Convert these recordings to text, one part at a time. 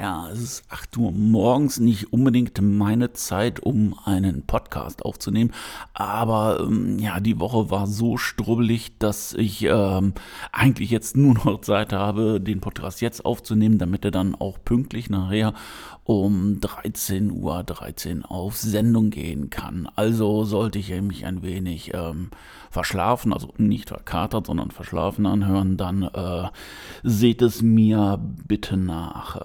Ja, es ist 8 Uhr morgens, nicht unbedingt meine Zeit, um einen Podcast aufzunehmen. Aber ähm, ja, die Woche war so strubbelig, dass ich ähm, eigentlich jetzt nur noch Zeit habe, den Podcast jetzt aufzunehmen, damit er dann auch pünktlich nachher um 13.13 Uhr 13 auf Sendung gehen kann. Also sollte ich mich ein wenig ähm, verschlafen, also nicht verkatert, sondern verschlafen anhören, dann äh, seht es mir bitte nach.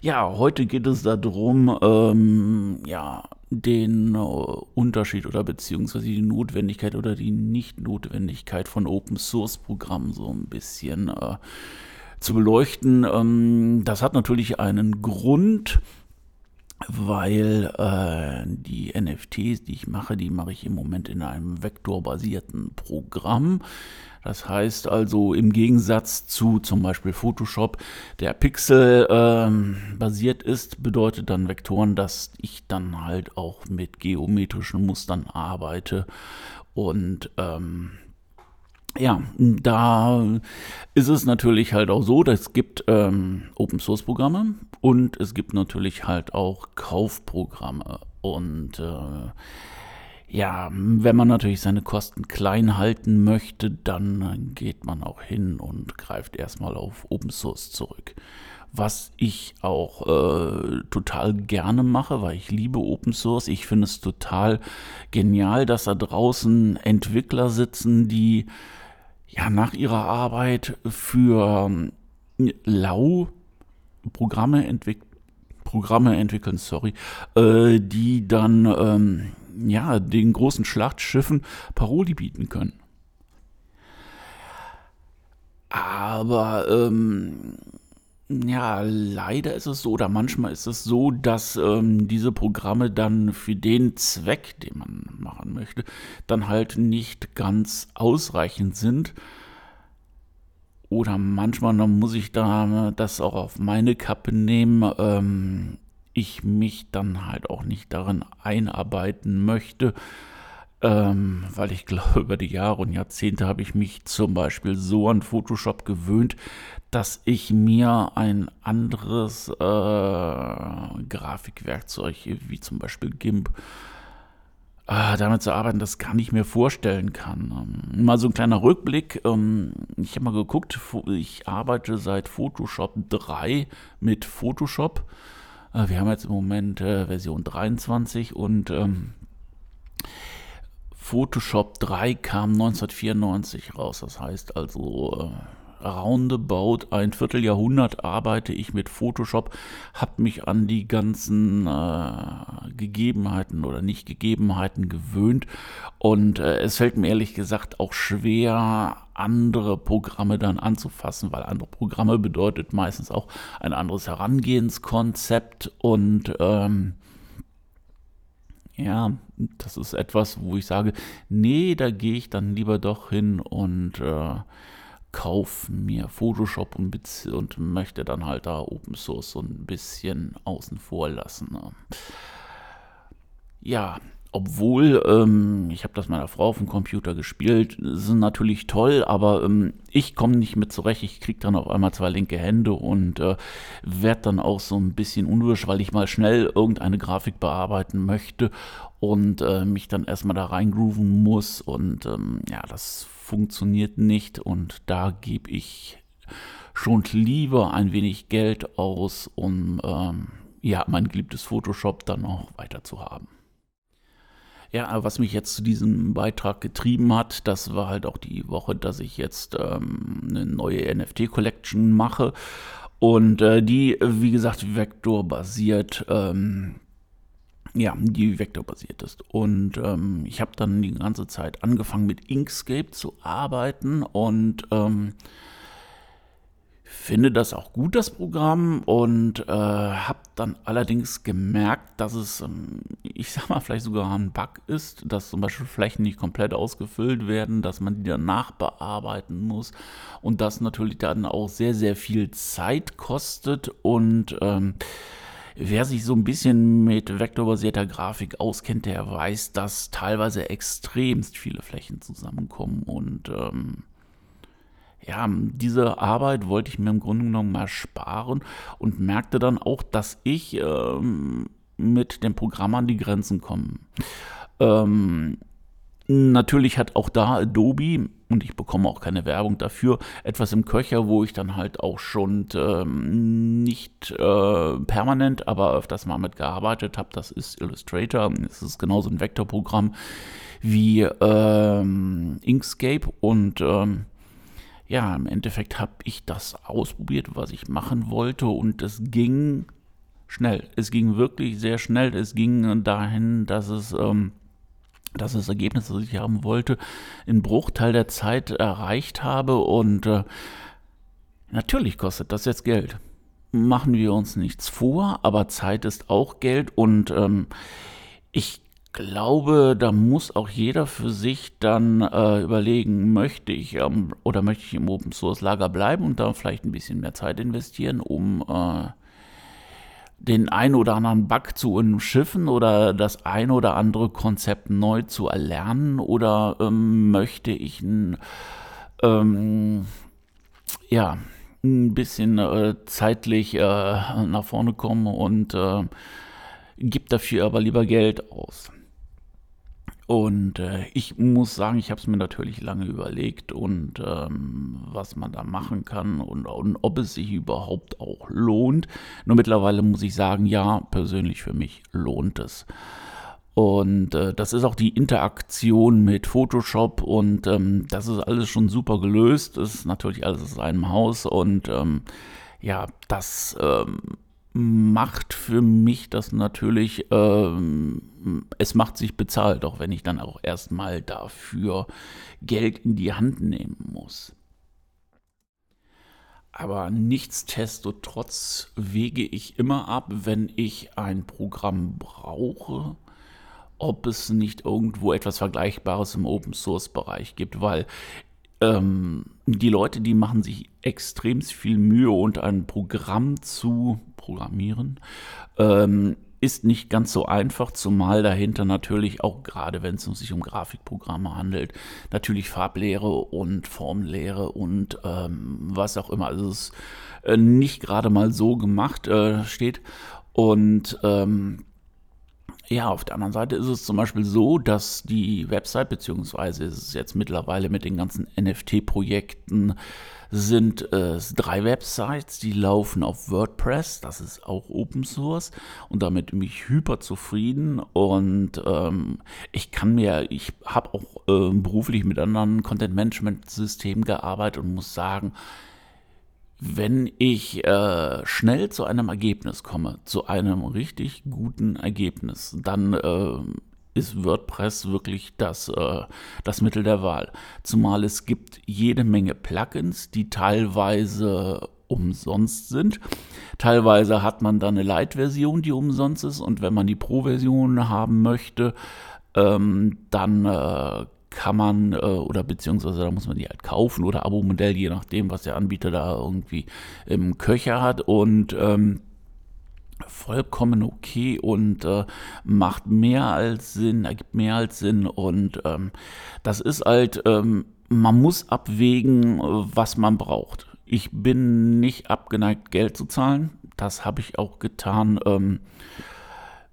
Ja, heute geht es darum, ähm, ja, den äh, Unterschied oder beziehungsweise die Notwendigkeit oder die Nicht-Notwendigkeit von Open Source Programmen so ein bisschen äh, zu beleuchten. Ähm, das hat natürlich einen Grund, weil äh, die NFTs, die ich mache, die mache ich im Moment in einem vektorbasierten Programm. Das heißt also im Gegensatz zu zum Beispiel Photoshop, der Pixel ähm, basiert ist, bedeutet dann Vektoren, dass ich dann halt auch mit geometrischen Mustern arbeite und ähm, ja, da ist es natürlich halt auch so, dass es gibt ähm, Open Source Programme und es gibt natürlich halt auch Kaufprogramme und äh, ja, wenn man natürlich seine Kosten klein halten möchte, dann geht man auch hin und greift erstmal auf Open Source zurück. Was ich auch äh, total gerne mache, weil ich liebe Open Source. Ich finde es total genial, dass da draußen Entwickler sitzen, die ja nach ihrer Arbeit für ähm, lau Programme entwickeln. Programme entwickeln, sorry, äh, die dann ähm, ja, den großen Schlachtschiffen Paroli bieten können. Aber ähm, ja, leider ist es so, oder manchmal ist es so, dass ähm, diese Programme dann für den Zweck, den man machen möchte, dann halt nicht ganz ausreichend sind. Oder manchmal dann muss ich da das auch auf meine Kappe nehmen. Ähm, ich mich dann halt auch nicht darin einarbeiten möchte, ähm, weil ich glaube, über die Jahre und Jahrzehnte habe ich mich zum Beispiel so an Photoshop gewöhnt, dass ich mir ein anderes äh, Grafikwerkzeug, wie zum Beispiel GIMP, äh, damit zu arbeiten, das gar nicht mehr vorstellen kann. Ähm, mal so ein kleiner Rückblick. Ähm, ich habe mal geguckt, ich arbeite seit Photoshop 3 mit Photoshop. Äh, wir haben jetzt im Moment äh, Version 23 und ähm, Photoshop 3 kam 1994 raus. Das heißt also äh, roundabout ein Vierteljahrhundert arbeite ich mit Photoshop, habe mich an die ganzen äh, Gegebenheiten oder Nicht-Gegebenheiten gewöhnt und äh, es fällt mir ehrlich gesagt auch schwer, andere Programme dann anzufassen, weil andere Programme bedeutet meistens auch ein anderes Herangehenskonzept und ähm, ja, das ist etwas, wo ich sage, nee, da gehe ich dann lieber doch hin und äh, kaufe mir Photoshop und, und, möchte dann halt da Open Source so ein bisschen außen vor lassen. Ne? Ja, obwohl, ähm, ich habe das meiner Frau auf dem Computer gespielt, sind natürlich toll, aber ähm, ich komme nicht mit zurecht. Ich kriege dann auf einmal zwei linke Hände und äh, werde dann auch so ein bisschen unwirsch, weil ich mal schnell irgendeine Grafik bearbeiten möchte und äh, mich dann erstmal da reingrooven muss. Und ähm, ja, das funktioniert nicht und da gebe ich schon lieber ein wenig Geld aus, um ähm, ja, mein geliebtes Photoshop dann auch weiter zu haben. Ja, was mich jetzt zu diesem Beitrag getrieben hat, das war halt auch die Woche, dass ich jetzt ähm, eine neue NFT-Collection mache. Und äh, die, wie gesagt, vektorbasiert, ähm, ja, die vektorbasiert ist. Und ähm, ich habe dann die ganze Zeit angefangen mit Inkscape zu arbeiten und ähm, finde das auch gut, das Programm, und äh, habe dann allerdings gemerkt, dass es, ähm, ich sag mal, vielleicht sogar ein Bug ist, dass zum Beispiel Flächen nicht komplett ausgefüllt werden, dass man die dann nachbearbeiten muss und das natürlich dann auch sehr, sehr viel Zeit kostet und ähm, Wer sich so ein bisschen mit vektorbasierter Grafik auskennt, der weiß, dass teilweise extremst viele Flächen zusammenkommen und ähm, ja, diese Arbeit wollte ich mir im Grunde genommen mal sparen und merkte dann auch, dass ich ähm, mit dem Programm an die Grenzen komme. Ähm, natürlich hat auch da Adobe, und ich bekomme auch keine Werbung dafür, etwas im Köcher, wo ich dann halt auch schon ähm, nicht äh, permanent, aber öfters mal mitgearbeitet habe. Das ist Illustrator. Es ist genauso ein Vektorprogramm wie ähm, Inkscape und ähm, ja, im Endeffekt habe ich das ausprobiert, was ich machen wollte und es ging schnell. Es ging wirklich sehr schnell. Es ging dahin, dass es, ähm, dass das Ergebnis, das ich haben wollte, in Bruchteil der Zeit erreicht habe und äh, natürlich kostet das jetzt Geld. Machen wir uns nichts vor, aber Zeit ist auch Geld und ähm, ich glaube, da muss auch jeder für sich dann äh, überlegen, möchte ich ähm, oder möchte ich im Open Source Lager bleiben und da vielleicht ein bisschen mehr Zeit investieren, um äh, den ein oder anderen Bug zu umschiffen oder das ein oder andere Konzept neu zu erlernen oder ähm, möchte ich ein, ähm, ja, ein bisschen äh, zeitlich äh, nach vorne kommen und äh, gibt dafür aber lieber Geld aus. Und äh, ich muss sagen, ich habe es mir natürlich lange überlegt und ähm, was man da machen kann und, und, ob es sich überhaupt auch lohnt. Nur mittlerweile muss ich sagen, ja, persönlich für mich lohnt es. Und äh, das ist auch die Interaktion mit Photoshop und ähm, das ist alles schon super gelöst. Das ist natürlich alles aus einem Haus und ähm, ja, das ähm, macht für mich das natürlich, ähm, es macht sich bezahlt, auch wenn ich dann auch erstmal dafür Geld in die Hand nehmen muss. Aber nichtsdestotrotz wege ich immer ab, wenn ich ein Programm brauche, ob es nicht irgendwo etwas Vergleichbares im Open Source Bereich gibt, weil ähm, die Leute, die machen sich extrem viel Mühe, und ein Programm zu programmieren. Ähm, ist nicht ganz so einfach, zumal dahinter natürlich auch gerade, wenn es sich um Grafikprogramme handelt, natürlich Farblehre und Formlehre und ähm, was auch immer. Also es ist äh, nicht gerade mal so gemacht äh, steht. Und ähm, ja, auf der anderen Seite ist es zum Beispiel so, dass die Website, beziehungsweise ist es jetzt mittlerweile mit den ganzen NFT-Projekten, sind äh, drei Websites, die laufen auf WordPress, das ist auch Open Source und damit bin ich hyper zufrieden und ähm, ich kann mir, ich habe auch äh, beruflich mit anderen Content-Management-Systemen gearbeitet und muss sagen, wenn ich äh, schnell zu einem Ergebnis komme, zu einem richtig guten Ergebnis, dann äh, ist WordPress wirklich das, äh, das Mittel der Wahl. Zumal es gibt jede Menge Plugins, die teilweise umsonst sind. Teilweise hat man dann eine Light-Version, die umsonst ist. Und wenn man die Pro-Version haben möchte, ähm, dann äh, kann man, äh, oder beziehungsweise da muss man die halt kaufen oder Abo-Modell, je nachdem, was der Anbieter da irgendwie im Köcher hat. Und ähm, vollkommen okay und äh, macht mehr als Sinn, ergibt mehr als Sinn und ähm, das ist halt, ähm, man muss abwägen, was man braucht. Ich bin nicht abgeneigt, Geld zu zahlen. Das habe ich auch getan. Ähm,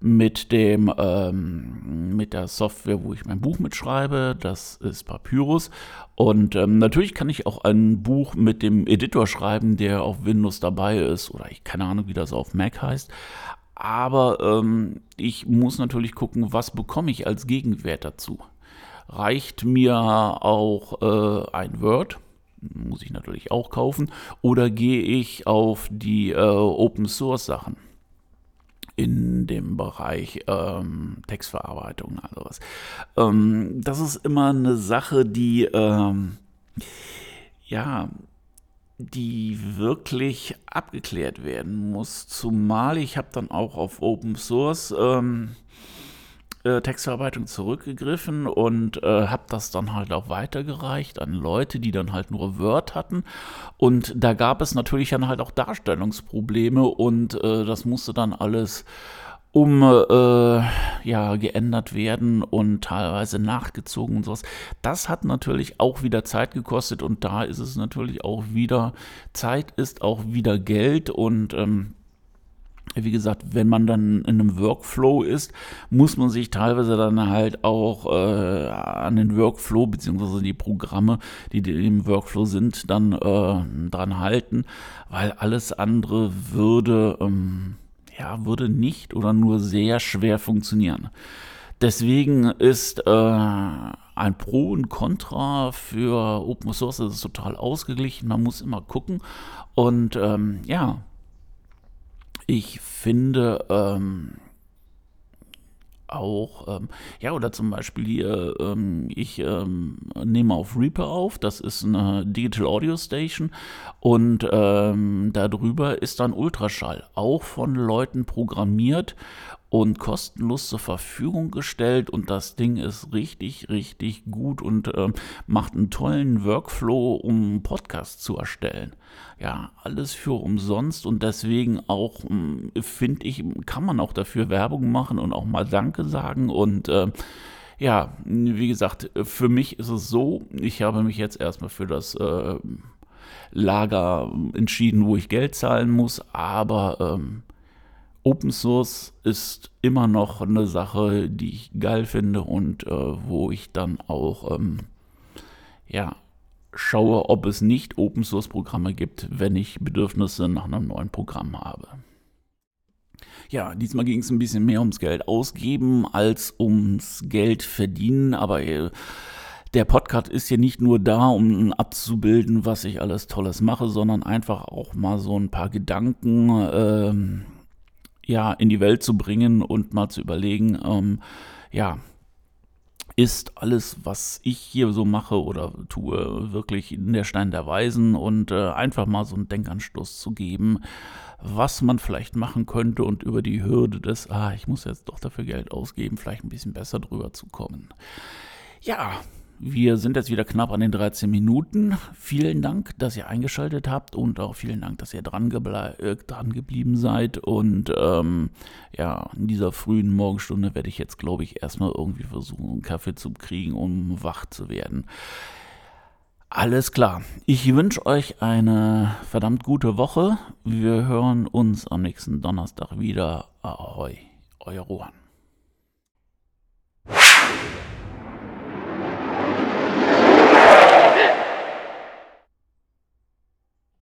mit dem ähm, mit der Software, wo ich mein Buch mitschreibe. Das ist Papyrus. Und ähm, natürlich kann ich auch ein Buch mit dem Editor schreiben, der auf Windows dabei ist oder ich keine Ahnung, wie das auf Mac heißt. Aber ähm, ich muss natürlich gucken, was bekomme ich als Gegenwert dazu. Reicht mir auch äh, ein Word? Muss ich natürlich auch kaufen. Oder gehe ich auf die äh, Open Source Sachen? In dem Bereich ähm, Textverarbeitung, also was. Ähm, das ist immer eine Sache, die ähm, ja die wirklich abgeklärt werden muss. Zumal ich habe dann auch auf Open Source ähm, äh, Textverarbeitung zurückgegriffen und äh, habe das dann halt auch weitergereicht an Leute, die dann halt nur Word hatten. Und da gab es natürlich dann halt auch Darstellungsprobleme und äh, das musste dann alles um äh, ja geändert werden und teilweise nachgezogen und sowas. Das hat natürlich auch wieder Zeit gekostet und da ist es natürlich auch wieder Zeit ist auch wieder Geld und ähm, wie gesagt, wenn man dann in einem Workflow ist, muss man sich teilweise dann halt auch äh, an den Workflow beziehungsweise die Programme, die im Workflow sind, dann äh, dran halten, weil alles andere würde, ähm, ja, würde nicht oder nur sehr schwer funktionieren. Deswegen ist äh, ein Pro und Contra für Open Source ist total ausgeglichen. Man muss immer gucken. Und ähm, ja, ich finde ähm, auch, ähm, ja, oder zum Beispiel hier, ähm, ich ähm, nehme auf Reaper auf, das ist eine Digital Audio Station. Und ähm, darüber ist dann Ultraschall, auch von Leuten programmiert und kostenlos zur Verfügung gestellt. Und das Ding ist richtig, richtig gut und äh, macht einen tollen Workflow, um einen Podcast zu erstellen. Ja, alles für umsonst und deswegen auch, hm, finde ich, kann man auch dafür Werbung machen und auch mal Danke sagen. Und äh, ja, wie gesagt, für mich ist es so, ich habe mich jetzt erstmal für das äh, Lager entschieden, wo ich Geld zahlen muss, aber ähm, Open Source ist immer noch eine Sache, die ich geil finde und äh, wo ich dann auch ähm, ja, schaue, ob es nicht Open Source Programme gibt, wenn ich Bedürfnisse nach einem neuen Programm habe. Ja, diesmal ging es ein bisschen mehr ums Geld ausgeben als ums Geld verdienen, aber äh, der Podcast ist hier nicht nur da, um abzubilden, was ich alles Tolles mache, sondern einfach auch mal so ein paar Gedanken. Ähm, ja in die Welt zu bringen und mal zu überlegen, ähm, ja, ist alles, was ich hier so mache oder tue, wirklich in der Stein der Weisen und äh, einfach mal so einen Denkanstoß zu geben, was man vielleicht machen könnte und über die Hürde des, ah, ich muss jetzt doch dafür Geld ausgeben, vielleicht ein bisschen besser drüber zu kommen. Ja, wir sind jetzt wieder knapp an den 13 Minuten. Vielen Dank, dass ihr eingeschaltet habt und auch vielen Dank, dass ihr dran, äh, dran geblieben seid. Und ähm, ja, in dieser frühen Morgenstunde werde ich jetzt, glaube ich, erstmal irgendwie versuchen, einen Kaffee zu kriegen, um wach zu werden. Alles klar. Ich wünsche euch eine verdammt gute Woche. Wir hören uns am nächsten Donnerstag wieder. Ahoi, euer Rohan.